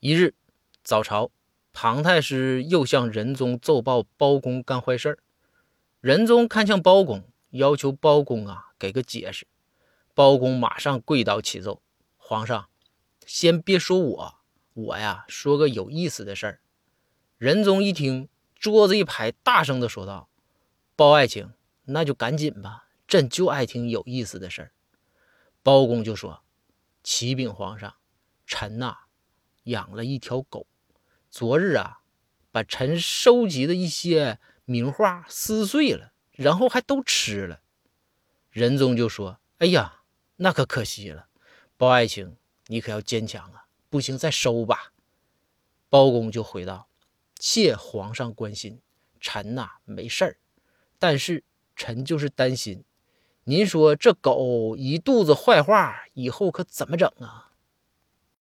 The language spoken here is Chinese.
一日早朝，庞太师又向仁宗奏报包公干坏事仁宗看向包公，要求包公啊给个解释。包公马上跪倒起奏：“皇上，先别说我，我呀说个有意思的事儿。”仁宗一听，桌子一拍，大声的说道：“包爱卿，那就赶紧吧，朕就爱听有意思的事儿。”包公就说：“启禀皇上，臣呐养了一条狗，昨日啊把臣收集的一些名画撕碎了，然后还都吃了。”仁宗就说：“哎呀！”那可可惜了，包爱卿，你可要坚强啊！不行，再收吧。包公就回道：“谢皇上关心，臣呐没事儿，但是臣就是担心，您说这狗一肚子坏话，以后可怎么整啊？”